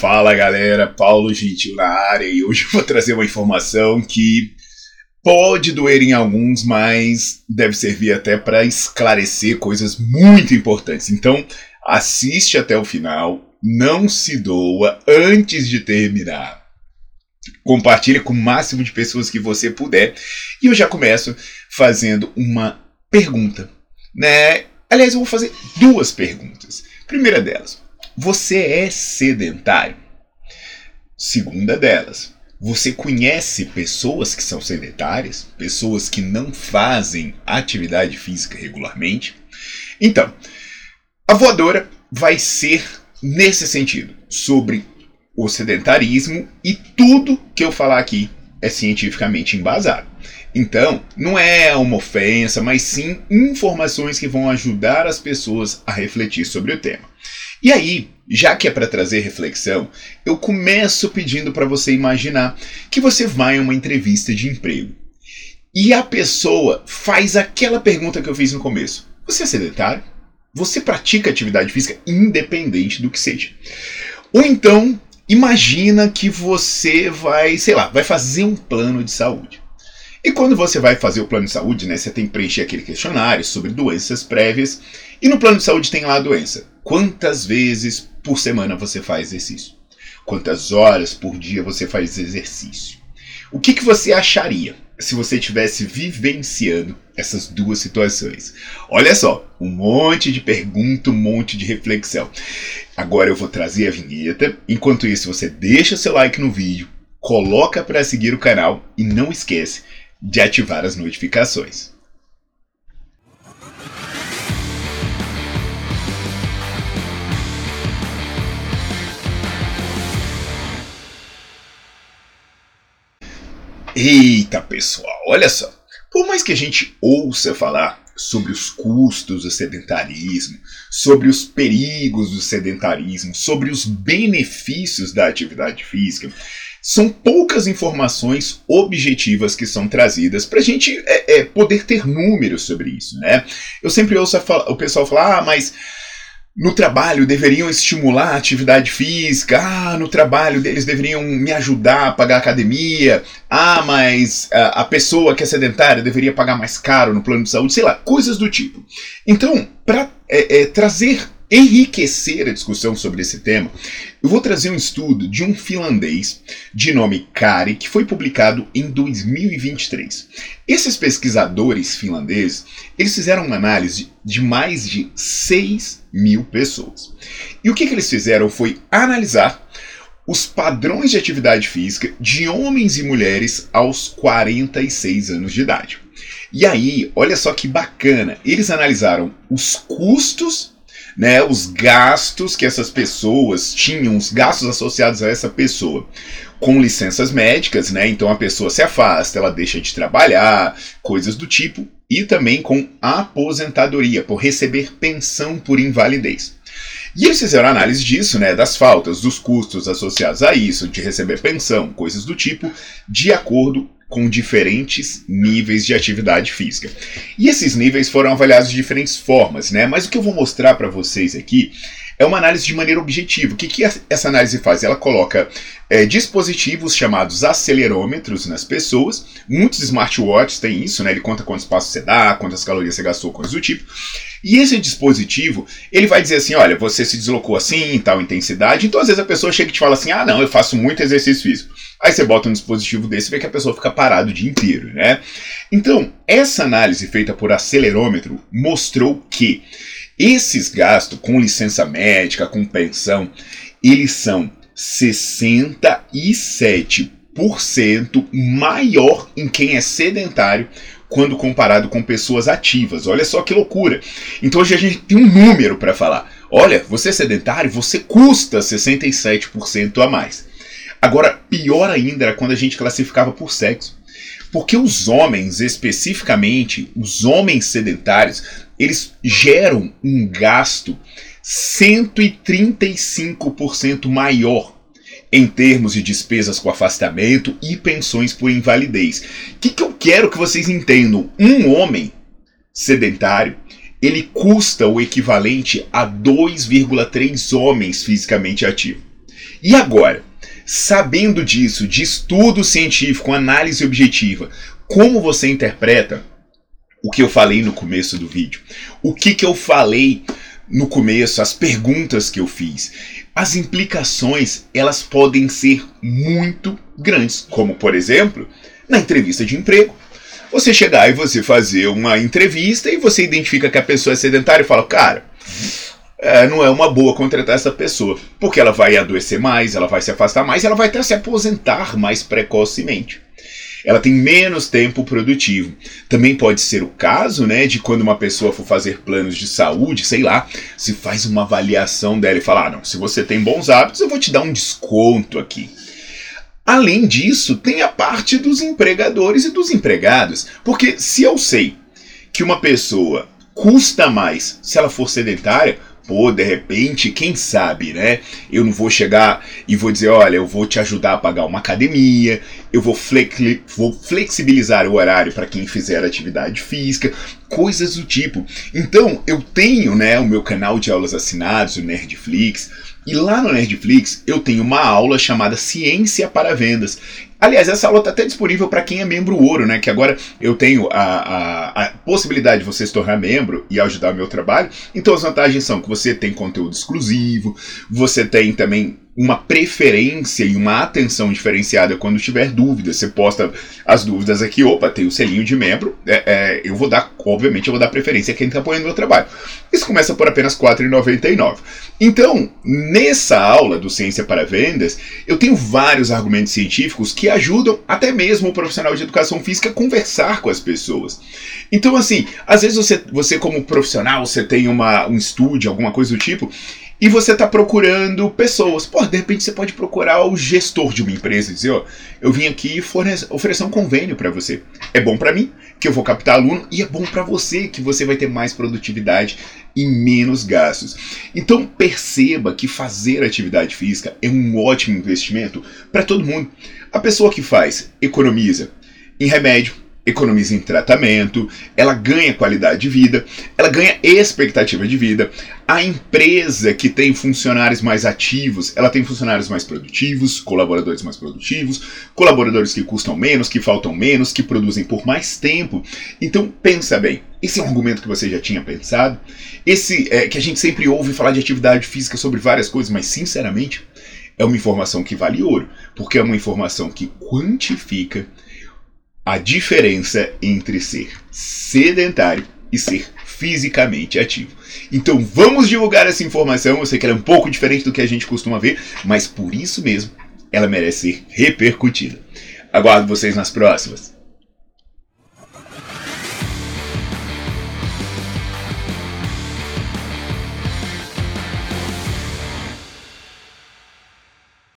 Fala galera, Paulo Gentil na área e hoje eu vou trazer uma informação que pode doer em alguns, mas deve servir até para esclarecer coisas muito importantes. Então, assiste até o final, não se doa antes de terminar. Compartilhe com o máximo de pessoas que você puder. E eu já começo fazendo uma pergunta, né? Aliás, eu vou fazer duas perguntas. Primeira delas, você é sedentário? Segunda delas, você conhece pessoas que são sedentárias? Pessoas que não fazem atividade física regularmente? Então, a voadora vai ser nesse sentido, sobre o sedentarismo e tudo que eu falar aqui é cientificamente embasado. Então, não é uma ofensa, mas sim informações que vão ajudar as pessoas a refletir sobre o tema. E aí, já que é para trazer reflexão, eu começo pedindo para você imaginar que você vai a uma entrevista de emprego. E a pessoa faz aquela pergunta que eu fiz no começo: Você é sedentário? Você pratica atividade física independente do que seja? Ou então, imagina que você vai, sei lá, vai fazer um plano de saúde. E quando você vai fazer o plano de saúde, né, você tem que preencher aquele questionário sobre doenças prévias. E no plano de saúde tem lá a doença. Quantas vezes por semana você faz exercício? Quantas horas por dia você faz exercício? O que, que você acharia se você estivesse vivenciando essas duas situações? Olha só, um monte de pergunta, um monte de reflexão. Agora eu vou trazer a vinheta. Enquanto isso, você deixa seu like no vídeo, coloca para seguir o canal e não esquece de ativar as notificações. Eita pessoal, olha só. Por mais que a gente ouça falar sobre os custos do sedentarismo, sobre os perigos do sedentarismo, sobre os benefícios da atividade física, são poucas informações objetivas que são trazidas para a gente é, é, poder ter números sobre isso, né? Eu sempre ouço o pessoal falar, ah, mas no trabalho deveriam estimular a atividade física, ah, no trabalho eles deveriam me ajudar a pagar a academia, ah, mas a, a pessoa que é sedentária deveria pagar mais caro no plano de saúde, sei lá, coisas do tipo. Então, para é, é, trazer enriquecer a discussão sobre esse tema, eu vou trazer um estudo de um finlandês de nome Kari, que foi publicado em 2023. Esses pesquisadores finlandeses, eles fizeram uma análise de mais de 6 mil pessoas. E o que, que eles fizeram foi analisar os padrões de atividade física de homens e mulheres aos 46 anos de idade. E aí, olha só que bacana, eles analisaram os custos né, os gastos que essas pessoas tinham, os gastos associados a essa pessoa, com licenças médicas, né? Então a pessoa se afasta, ela deixa de trabalhar, coisas do tipo, e também com aposentadoria, por receber pensão por invalidez. E eles fizeram análise disso, né, das faltas, dos custos associados a isso, de receber pensão, coisas do tipo, de acordo com diferentes níveis de atividade física. E esses níveis foram avaliados de diferentes formas, né? Mas o que eu vou mostrar para vocês aqui é uma análise de maneira objetiva. O que, que essa análise faz? Ela coloca é, dispositivos chamados acelerômetros nas pessoas. Muitos smartwatches têm isso, né? Ele conta quantos passos você dá, quantas calorias você gastou, coisas do tipo. E esse dispositivo, ele vai dizer assim, olha, você se deslocou assim, em tal intensidade. Então, às vezes a pessoa chega e te fala assim, ah, não, eu faço muito exercício físico. Aí você bota um dispositivo desse e vê que a pessoa fica parada o dia inteiro, né? Então, essa análise feita por acelerômetro mostrou que esses gastos com licença médica, com pensão, eles são 67% maior em quem é sedentário quando comparado com pessoas ativas. Olha só que loucura. Então hoje a gente tem um número para falar. Olha, você é sedentário, você custa 67% a mais. Agora, pior ainda era quando a gente classificava por sexo. Porque os homens, especificamente, os homens sedentários, eles geram um gasto 135% maior em termos de despesas com afastamento e pensões por invalidez. O que, que eu quero que vocês entendam? Um homem sedentário ele custa o equivalente a 2,3 homens fisicamente ativos. E agora, sabendo disso, de estudo científico, análise objetiva, como você interpreta o que eu falei no começo do vídeo? O que, que eu falei no começo, as perguntas que eu fiz? As implicações, elas podem ser muito grandes, como por exemplo, na entrevista de emprego. Você chegar e você fazer uma entrevista e você identifica que a pessoa é sedentária e fala, cara, é, não é uma boa contratar essa pessoa, porque ela vai adoecer mais, ela vai se afastar mais, ela vai até se aposentar mais precocemente. Ela tem menos tempo produtivo. Também pode ser o caso, né, de quando uma pessoa for fazer planos de saúde, sei lá, se faz uma avaliação dela e fala: ah, não, se você tem bons hábitos, eu vou te dar um desconto aqui. Além disso, tem a parte dos empregadores e dos empregados. Porque se eu sei que uma pessoa custa mais se ela for sedentária, pô, de repente, quem sabe, né? Eu não vou chegar e vou dizer, olha, eu vou te ajudar a pagar uma academia, eu vou, vou flexibilizar o horário para quem fizer atividade física, coisas do tipo. Então, eu tenho, né, o meu canal de aulas assinados, o Nerdflix, e lá no Nerdflix eu tenho uma aula chamada Ciência para Vendas. Aliás, essa aula está até disponível para quem é membro ouro, né? Que agora eu tenho a, a, a, possibilidade de você se tornar membro e ajudar o meu trabalho. Então as vantagens são que você tem conteúdo exclusivo, você tem também uma preferência e uma atenção diferenciada quando tiver dúvidas. Você posta as dúvidas aqui, opa, tem o selinho de membro, é, é, eu vou dar, obviamente, eu vou dar preferência a quem está apoiando o meu trabalho. Isso começa por apenas R$ 4,99. Então, nessa aula do Ciência para Vendas, eu tenho vários argumentos científicos que ajudam até mesmo o profissional de educação física a conversar com as pessoas. Então, assim, às vezes você, você como profissional, você tem uma, um estúdio, alguma coisa do tipo, e você está procurando pessoas. Pô, de repente você pode procurar o gestor de uma empresa e dizer, ó, eu vim aqui oferecer um convênio para você. É bom para mim, que eu vou captar aluno, e é bom para você, que você vai ter mais produtividade e menos gastos. Então perceba que fazer atividade física é um ótimo investimento para todo mundo. A pessoa que faz economiza em remédio, economiza em tratamento, ela ganha qualidade de vida, ela ganha expectativa de vida. A empresa que tem funcionários mais ativos, ela tem funcionários mais produtivos, colaboradores mais produtivos, colaboradores que custam menos, que faltam menos, que produzem por mais tempo. Então pensa bem, esse é um argumento que você já tinha pensado. Esse é, que a gente sempre ouve falar de atividade física sobre várias coisas, mas sinceramente é uma informação que vale ouro, porque é uma informação que quantifica a diferença entre ser sedentário e ser fisicamente ativo. Então vamos divulgar essa informação. Eu sei que ela é um pouco diferente do que a gente costuma ver, mas por isso mesmo ela merece ser repercutida. Aguardo vocês nas próximas.